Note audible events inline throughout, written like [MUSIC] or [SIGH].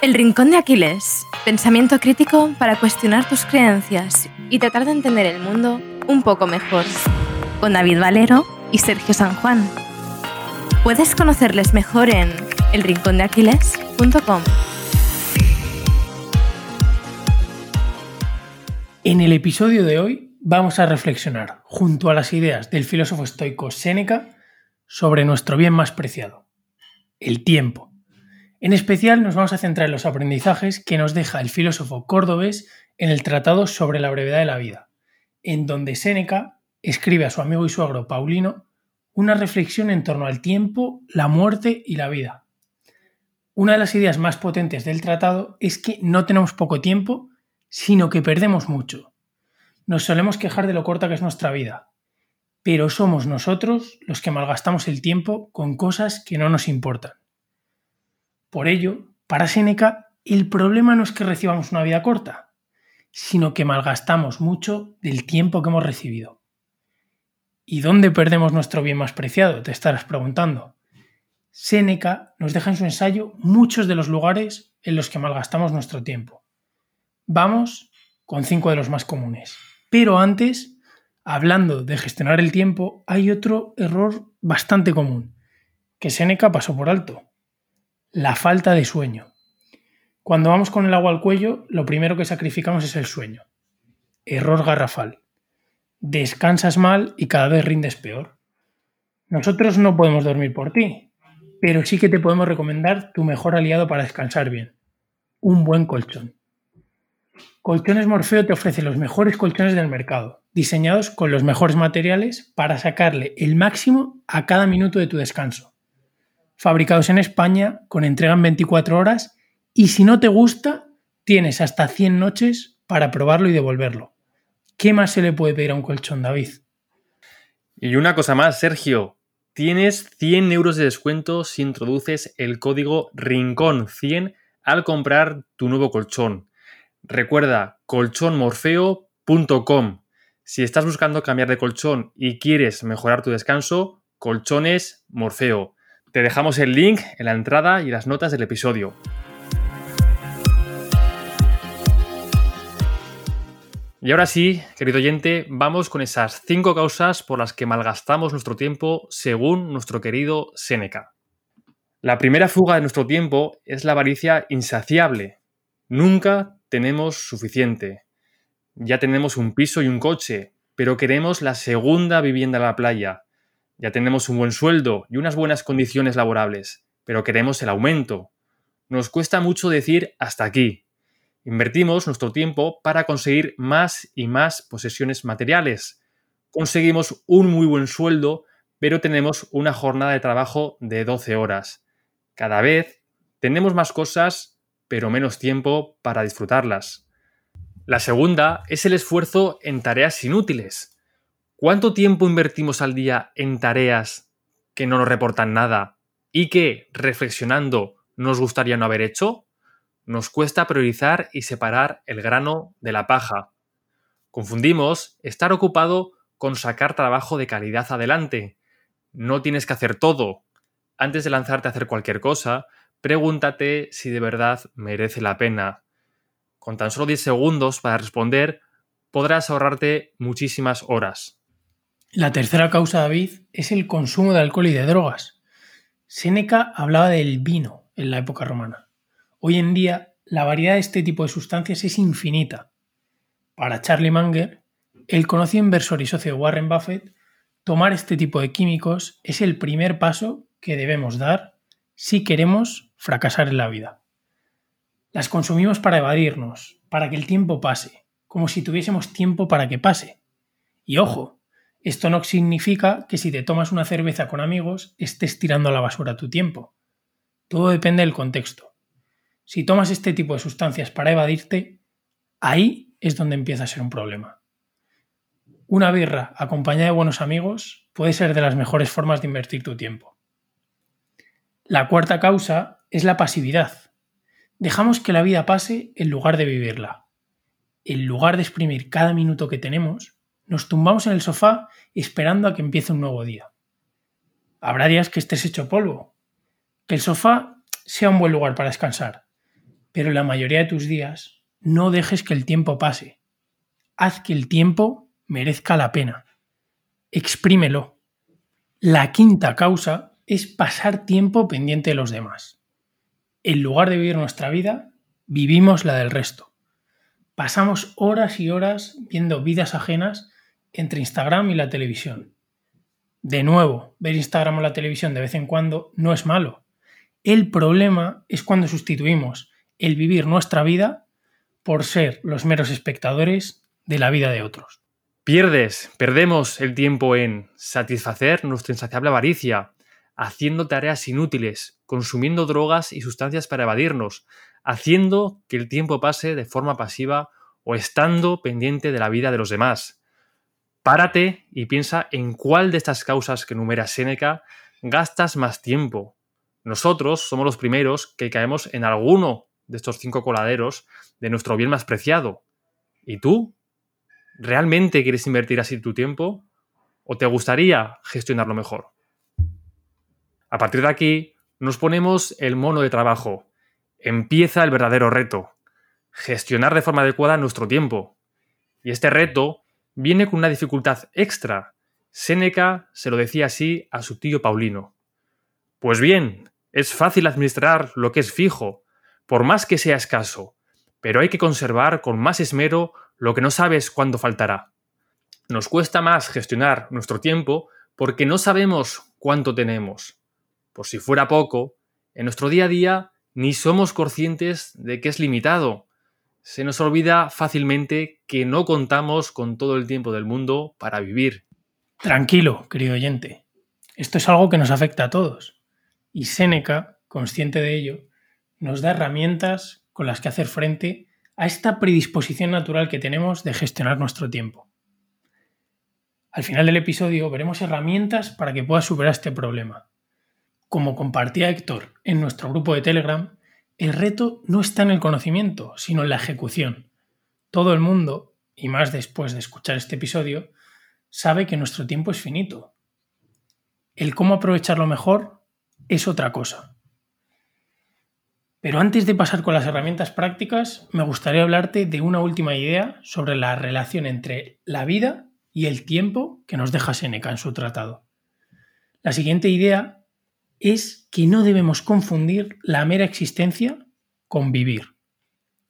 El Rincón de Aquiles. Pensamiento crítico para cuestionar tus creencias y tratar de entender el mundo un poco mejor. Con David Valero y Sergio San Juan. Puedes conocerles mejor en elrincondeaquiles.com. En el episodio de hoy vamos a reflexionar, junto a las ideas del filósofo estoico Séneca, sobre nuestro bien más preciado, el tiempo. En especial nos vamos a centrar en los aprendizajes que nos deja el filósofo cordobés en el Tratado sobre la brevedad de la vida, en donde Séneca escribe a su amigo y suegro Paulino una reflexión en torno al tiempo, la muerte y la vida. Una de las ideas más potentes del tratado es que no tenemos poco tiempo, sino que perdemos mucho. Nos solemos quejar de lo corta que es nuestra vida, pero somos nosotros los que malgastamos el tiempo con cosas que no nos importan. Por ello, para Séneca, el problema no es que recibamos una vida corta, sino que malgastamos mucho del tiempo que hemos recibido. ¿Y dónde perdemos nuestro bien más preciado? Te estarás preguntando. Séneca nos deja en su ensayo muchos de los lugares en los que malgastamos nuestro tiempo. Vamos con cinco de los más comunes. Pero antes, hablando de gestionar el tiempo, hay otro error bastante común, que Séneca pasó por alto la falta de sueño. Cuando vamos con el agua al cuello, lo primero que sacrificamos es el sueño. Error garrafal. Descansas mal y cada vez rindes peor. Nosotros no podemos dormir por ti, pero sí que te podemos recomendar tu mejor aliado para descansar bien. Un buen colchón. Colchones Morfeo te ofrece los mejores colchones del mercado, diseñados con los mejores materiales para sacarle el máximo a cada minuto de tu descanso fabricados en España, con entrega en 24 horas, y si no te gusta, tienes hasta 100 noches para probarlo y devolverlo. ¿Qué más se le puede pedir a un colchón, David? Y una cosa más, Sergio. Tienes 100 euros de descuento si introduces el código RINCON100 al comprar tu nuevo colchón. Recuerda, colchonmorfeo.com. Si estás buscando cambiar de colchón y quieres mejorar tu descanso, colchones Morfeo. Te dejamos el link en la entrada y las notas del episodio. Y ahora sí, querido oyente, vamos con esas cinco causas por las que malgastamos nuestro tiempo según nuestro querido Séneca. La primera fuga de nuestro tiempo es la avaricia insaciable. Nunca tenemos suficiente. Ya tenemos un piso y un coche, pero queremos la segunda vivienda en la playa, ya tenemos un buen sueldo y unas buenas condiciones laborables, pero queremos el aumento. Nos cuesta mucho decir hasta aquí. Invertimos nuestro tiempo para conseguir más y más posesiones materiales. Conseguimos un muy buen sueldo, pero tenemos una jornada de trabajo de 12 horas. Cada vez tenemos más cosas, pero menos tiempo para disfrutarlas. La segunda es el esfuerzo en tareas inútiles. ¿Cuánto tiempo invertimos al día en tareas que no nos reportan nada y que, reflexionando, nos gustaría no haber hecho? Nos cuesta priorizar y separar el grano de la paja. Confundimos estar ocupado con sacar trabajo de calidad adelante. No tienes que hacer todo. Antes de lanzarte a hacer cualquier cosa, pregúntate si de verdad merece la pena. Con tan solo 10 segundos para responder, podrás ahorrarte muchísimas horas. La tercera causa, David, es el consumo de alcohol y de drogas. Séneca hablaba del vino en la época romana. Hoy en día, la variedad de este tipo de sustancias es infinita. Para Charlie Munger, el conocido inversor y socio de Warren Buffett, tomar este tipo de químicos es el primer paso que debemos dar si queremos fracasar en la vida. Las consumimos para evadirnos, para que el tiempo pase, como si tuviésemos tiempo para que pase. Y ojo, esto no significa que si te tomas una cerveza con amigos estés tirando a la basura tu tiempo. Todo depende del contexto. Si tomas este tipo de sustancias para evadirte, ahí es donde empieza a ser un problema. Una birra acompañada de buenos amigos puede ser de las mejores formas de invertir tu tiempo. La cuarta causa es la pasividad. Dejamos que la vida pase en lugar de vivirla. En lugar de exprimir cada minuto que tenemos, nos tumbamos en el sofá esperando a que empiece un nuevo día. Habrá días que estés hecho polvo, que el sofá sea un buen lugar para descansar, pero la mayoría de tus días no dejes que el tiempo pase. Haz que el tiempo merezca la pena. Exprímelo. La quinta causa es pasar tiempo pendiente de los demás. En lugar de vivir nuestra vida, vivimos la del resto. Pasamos horas y horas viendo vidas ajenas entre Instagram y la televisión. De nuevo, ver Instagram o la televisión de vez en cuando no es malo. El problema es cuando sustituimos el vivir nuestra vida por ser los meros espectadores de la vida de otros. Pierdes, perdemos el tiempo en satisfacer nuestra insaciable avaricia, haciendo tareas inútiles, consumiendo drogas y sustancias para evadirnos, haciendo que el tiempo pase de forma pasiva o estando pendiente de la vida de los demás. Párate y piensa en cuál de estas causas que enumera Séneca gastas más tiempo. Nosotros somos los primeros que caemos en alguno de estos cinco coladeros de nuestro bien más preciado. ¿Y tú? ¿Realmente quieres invertir así tu tiempo? ¿O te gustaría gestionarlo mejor? A partir de aquí, nos ponemos el mono de trabajo. Empieza el verdadero reto. Gestionar de forma adecuada nuestro tiempo. Y este reto viene con una dificultad extra. Séneca se lo decía así a su tío Paulino. Pues bien, es fácil administrar lo que es fijo, por más que sea escaso, pero hay que conservar con más esmero lo que no sabes cuándo faltará. Nos cuesta más gestionar nuestro tiempo porque no sabemos cuánto tenemos. Por si fuera poco, en nuestro día a día ni somos conscientes de que es limitado se nos olvida fácilmente que no contamos con todo el tiempo del mundo para vivir. Tranquilo, querido oyente. Esto es algo que nos afecta a todos. Y Séneca, consciente de ello, nos da herramientas con las que hacer frente a esta predisposición natural que tenemos de gestionar nuestro tiempo. Al final del episodio veremos herramientas para que puedas superar este problema. Como compartía Héctor en nuestro grupo de Telegram, el reto no está en el conocimiento, sino en la ejecución. Todo el mundo, y más después de escuchar este episodio, sabe que nuestro tiempo es finito. El cómo aprovecharlo mejor es otra cosa. Pero antes de pasar con las herramientas prácticas, me gustaría hablarte de una última idea sobre la relación entre la vida y el tiempo que nos deja Seneca en su tratado. La siguiente idea es que no debemos confundir la mera existencia con vivir.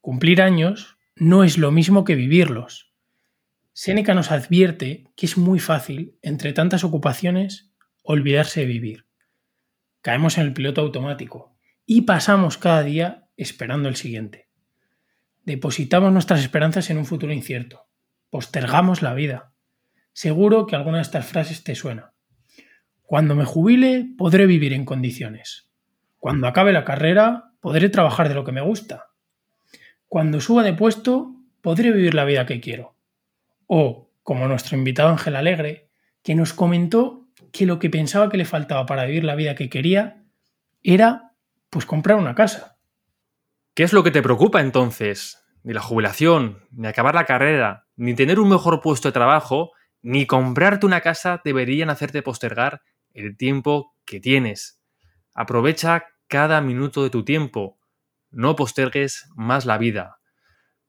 Cumplir años no es lo mismo que vivirlos. Séneca nos advierte que es muy fácil, entre tantas ocupaciones, olvidarse de vivir. Caemos en el piloto automático y pasamos cada día esperando el siguiente. Depositamos nuestras esperanzas en un futuro incierto. Postergamos la vida. Seguro que alguna de estas frases te suena. Cuando me jubile podré vivir en condiciones. Cuando acabe la carrera podré trabajar de lo que me gusta. Cuando suba de puesto podré vivir la vida que quiero. O, como nuestro invitado Ángel Alegre, que nos comentó que lo que pensaba que le faltaba para vivir la vida que quería era pues comprar una casa. ¿Qué es lo que te preocupa entonces? Ni la jubilación, ni acabar la carrera, ni tener un mejor puesto de trabajo, ni comprarte una casa deberían hacerte postergar el tiempo que tienes. Aprovecha cada minuto de tu tiempo. No postergues más la vida.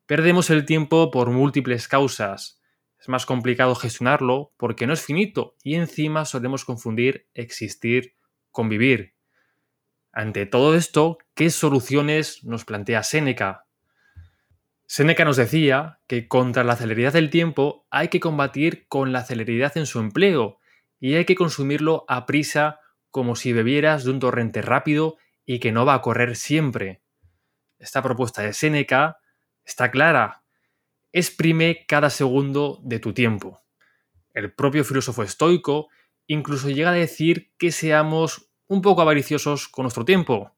Perdemos el tiempo por múltiples causas. Es más complicado gestionarlo porque no es finito y encima solemos confundir existir con vivir. Ante todo esto, ¿qué soluciones nos plantea Séneca? Séneca nos decía que contra la celeridad del tiempo hay que combatir con la celeridad en su empleo y hay que consumirlo a prisa como si bebieras de un torrente rápido y que no va a correr siempre. Esta propuesta de Séneca está clara. Exprime cada segundo de tu tiempo. El propio filósofo estoico incluso llega a decir que seamos un poco avariciosos con nuestro tiempo,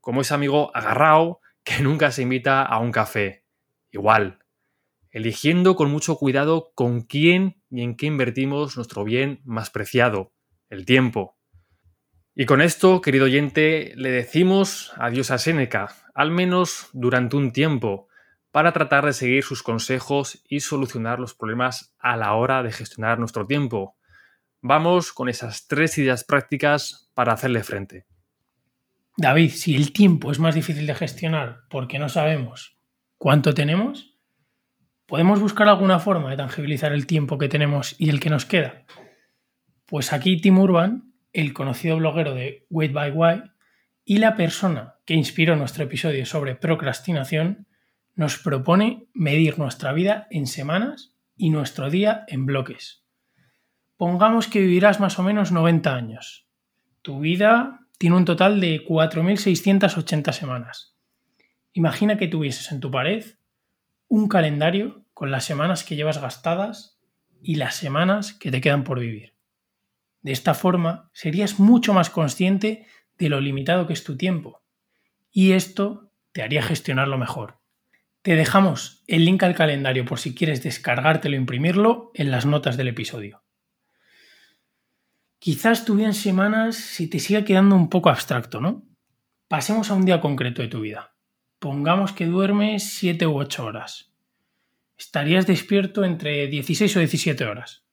como ese amigo agarrado que nunca se invita a un café. Igual, eligiendo con mucho cuidado con quién y en qué invertimos nuestro bien más preciado, el tiempo. Y con esto, querido oyente, le decimos adiós a Séneca, al menos durante un tiempo, para tratar de seguir sus consejos y solucionar los problemas a la hora de gestionar nuestro tiempo. Vamos con esas tres ideas prácticas para hacerle frente. David, si el tiempo es más difícil de gestionar porque no sabemos cuánto tenemos, ¿podemos buscar alguna forma de tangibilizar el tiempo que tenemos y el que nos queda? Pues aquí Tim Urban, el conocido bloguero de Wait by Why y la persona que inspiró nuestro episodio sobre procrastinación, nos propone medir nuestra vida en semanas y nuestro día en bloques. Pongamos que vivirás más o menos 90 años. Tu vida tiene un total de 4.680 semanas. Imagina que tuvieses en tu pared un calendario con las semanas que llevas gastadas y las semanas que te quedan por vivir. De esta forma serías mucho más consciente de lo limitado que es tu tiempo y esto te haría gestionarlo mejor. Te dejamos el link al calendario por si quieres descargártelo e imprimirlo en las notas del episodio. Quizás tu vida semanas se te siga quedando un poco abstracto, ¿no? Pasemos a un día concreto de tu vida. Pongamos que duermes 7 u 8 horas. Estarías despierto entre 16 o 17 horas.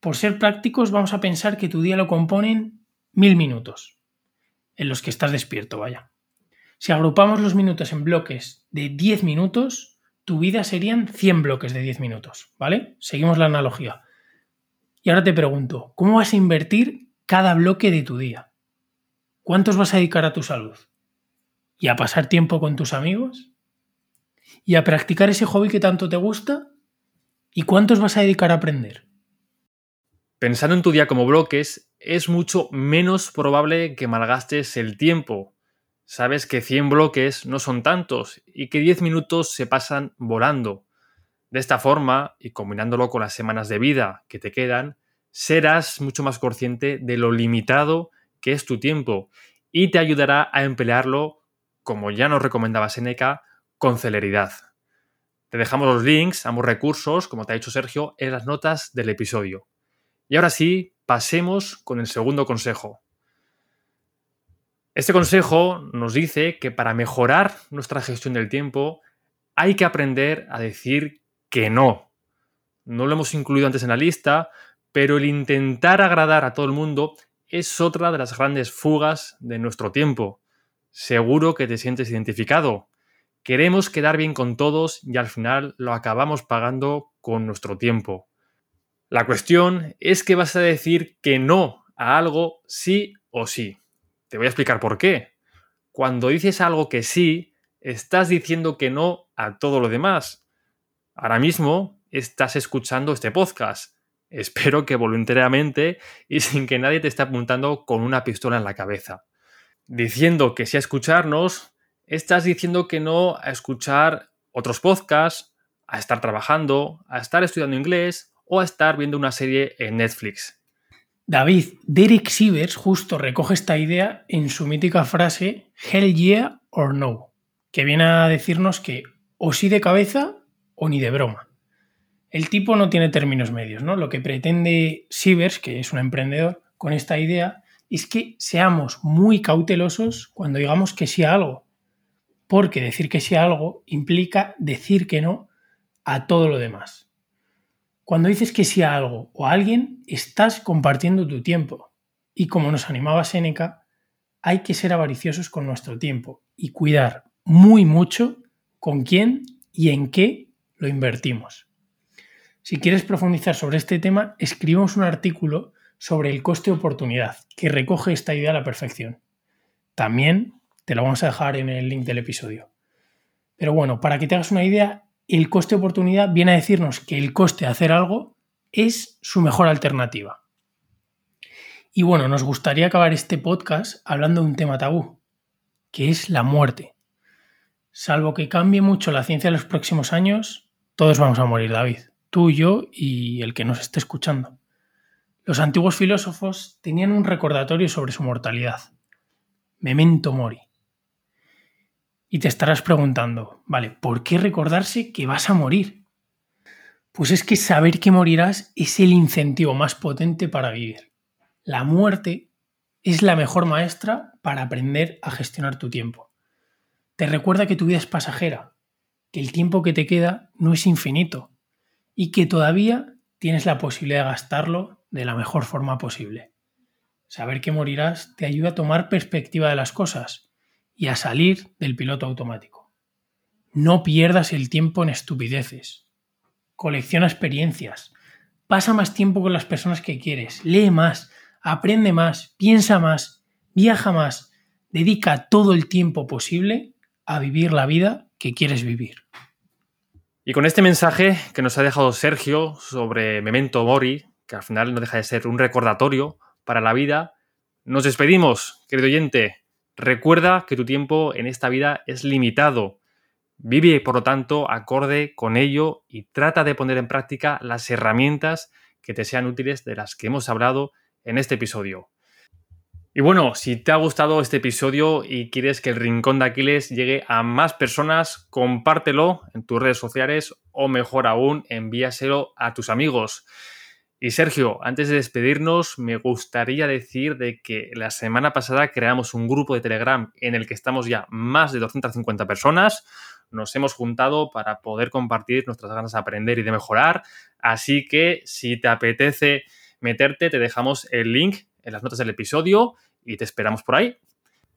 Por ser prácticos, vamos a pensar que tu día lo componen mil minutos, en los que estás despierto, vaya. Si agrupamos los minutos en bloques de 10 minutos, tu vida serían 100 bloques de 10 minutos, ¿vale? Seguimos la analogía. Y ahora te pregunto, ¿cómo vas a invertir cada bloque de tu día? ¿Cuántos vas a dedicar a tu salud? ¿Y a pasar tiempo con tus amigos? ¿Y a practicar ese hobby que tanto te gusta? ¿Y cuántos vas a dedicar a aprender? Pensando en tu día como bloques, es mucho menos probable que malgastes el tiempo. Sabes que 100 bloques no son tantos y que 10 minutos se pasan volando. De esta forma, y combinándolo con las semanas de vida que te quedan, serás mucho más consciente de lo limitado que es tu tiempo y te ayudará a emplearlo, como ya nos recomendaba Seneca, con celeridad. Te dejamos los links, ambos recursos, como te ha dicho Sergio, en las notas del episodio. Y ahora sí, pasemos con el segundo consejo. Este consejo nos dice que para mejorar nuestra gestión del tiempo hay que aprender a decir que no. No lo hemos incluido antes en la lista, pero el intentar agradar a todo el mundo es otra de las grandes fugas de nuestro tiempo. Seguro que te sientes identificado. Queremos quedar bien con todos y al final lo acabamos pagando con nuestro tiempo. La cuestión es que vas a decir que no a algo sí o sí. Te voy a explicar por qué. Cuando dices algo que sí, estás diciendo que no a todo lo demás. Ahora mismo estás escuchando este podcast. Espero que voluntariamente y sin que nadie te esté apuntando con una pistola en la cabeza. Diciendo que sí a escucharnos, estás diciendo que no a escuchar otros podcasts, a estar trabajando, a estar estudiando inglés o a estar viendo una serie en Netflix. David, Derek Sivers justo recoge esta idea en su mítica frase Hell yeah or no, que viene a decirnos que o sí de cabeza o ni de broma. El tipo no tiene términos medios, ¿no? Lo que pretende Sivers, que es un emprendedor, con esta idea es que seamos muy cautelosos cuando digamos que sí a algo. Porque decir que sí a algo implica decir que no a todo lo demás. Cuando dices que sí a algo o a alguien, estás compartiendo tu tiempo. Y como nos animaba Séneca, hay que ser avariciosos con nuestro tiempo y cuidar muy mucho con quién y en qué lo invertimos. Si quieres profundizar sobre este tema, escribimos un artículo sobre el coste-oportunidad que recoge esta idea a la perfección. También te lo vamos a dejar en el link del episodio. Pero bueno, para que te hagas una idea, el coste-oportunidad viene a decirnos que el coste de hacer algo es su mejor alternativa. Y bueno, nos gustaría acabar este podcast hablando de un tema tabú, que es la muerte. Salvo que cambie mucho la ciencia en los próximos años, todos vamos a morir, David. Tú, yo y el que nos esté escuchando. Los antiguos filósofos tenían un recordatorio sobre su mortalidad. Memento mori. Y te estarás preguntando, vale, ¿por qué recordarse que vas a morir? Pues es que saber que morirás es el incentivo más potente para vivir. La muerte es la mejor maestra para aprender a gestionar tu tiempo. Te recuerda que tu vida es pasajera, que el tiempo que te queda no es infinito y que todavía tienes la posibilidad de gastarlo de la mejor forma posible. Saber que morirás te ayuda a tomar perspectiva de las cosas y a salir del piloto automático. No pierdas el tiempo en estupideces. Colecciona experiencias. Pasa más tiempo con las personas que quieres. Lee más. Aprende más. Piensa más. Viaja más. Dedica todo el tiempo posible a vivir la vida que quieres vivir. Y con este mensaje que nos ha dejado Sergio sobre Memento Mori, que al final no deja de ser un recordatorio para la vida, nos despedimos, querido oyente. Recuerda que tu tiempo en esta vida es limitado. Vive, por lo tanto, acorde con ello y trata de poner en práctica las herramientas que te sean útiles de las que hemos hablado en este episodio. Y bueno, si te ha gustado este episodio y quieres que el Rincón de Aquiles llegue a más personas, compártelo en tus redes sociales o mejor aún, envíaselo a tus amigos. Y Sergio, antes de despedirnos, me gustaría decir de que la semana pasada creamos un grupo de Telegram en el que estamos ya más de 250 personas. Nos hemos juntado para poder compartir nuestras ganas de aprender y de mejorar. Así que si te apetece meterte, te dejamos el link en las notas del episodio y te esperamos por ahí.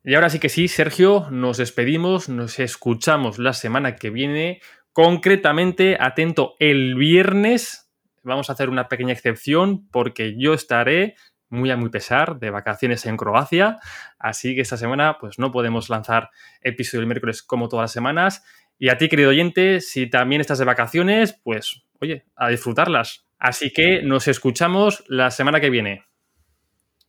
Y ahora sí que sí, Sergio, nos despedimos, nos escuchamos la semana que viene. Concretamente, atento, el viernes vamos a hacer una pequeña excepción porque yo estaré muy a muy pesar de vacaciones en Croacia, así que esta semana pues no podemos lanzar episodio el miércoles como todas las semanas. Y a ti, querido oyente, si también estás de vacaciones, pues oye, a disfrutarlas. Así que nos escuchamos la semana que viene.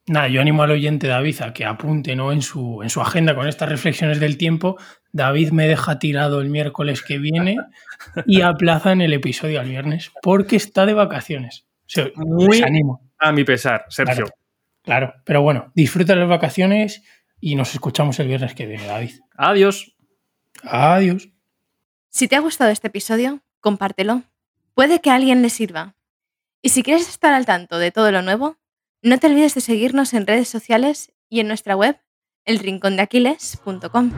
Nada, yo animo al oyente David a que apunte ¿no? en, su, en su agenda con estas reflexiones del tiempo. David me deja tirado el miércoles que viene [LAUGHS] y aplaza en el episodio al viernes porque está de vacaciones. Muy animo. A mi pesar, Sergio. Claro, pero bueno, disfruta las vacaciones y nos escuchamos el viernes que viene, David. Adiós. Adiós. Si te ha gustado este episodio, compártelo. Puede que a alguien le sirva. Y si quieres estar al tanto de todo lo nuevo, no te olvides de seguirnos en redes sociales y en nuestra web, elrincondeaquiles.com.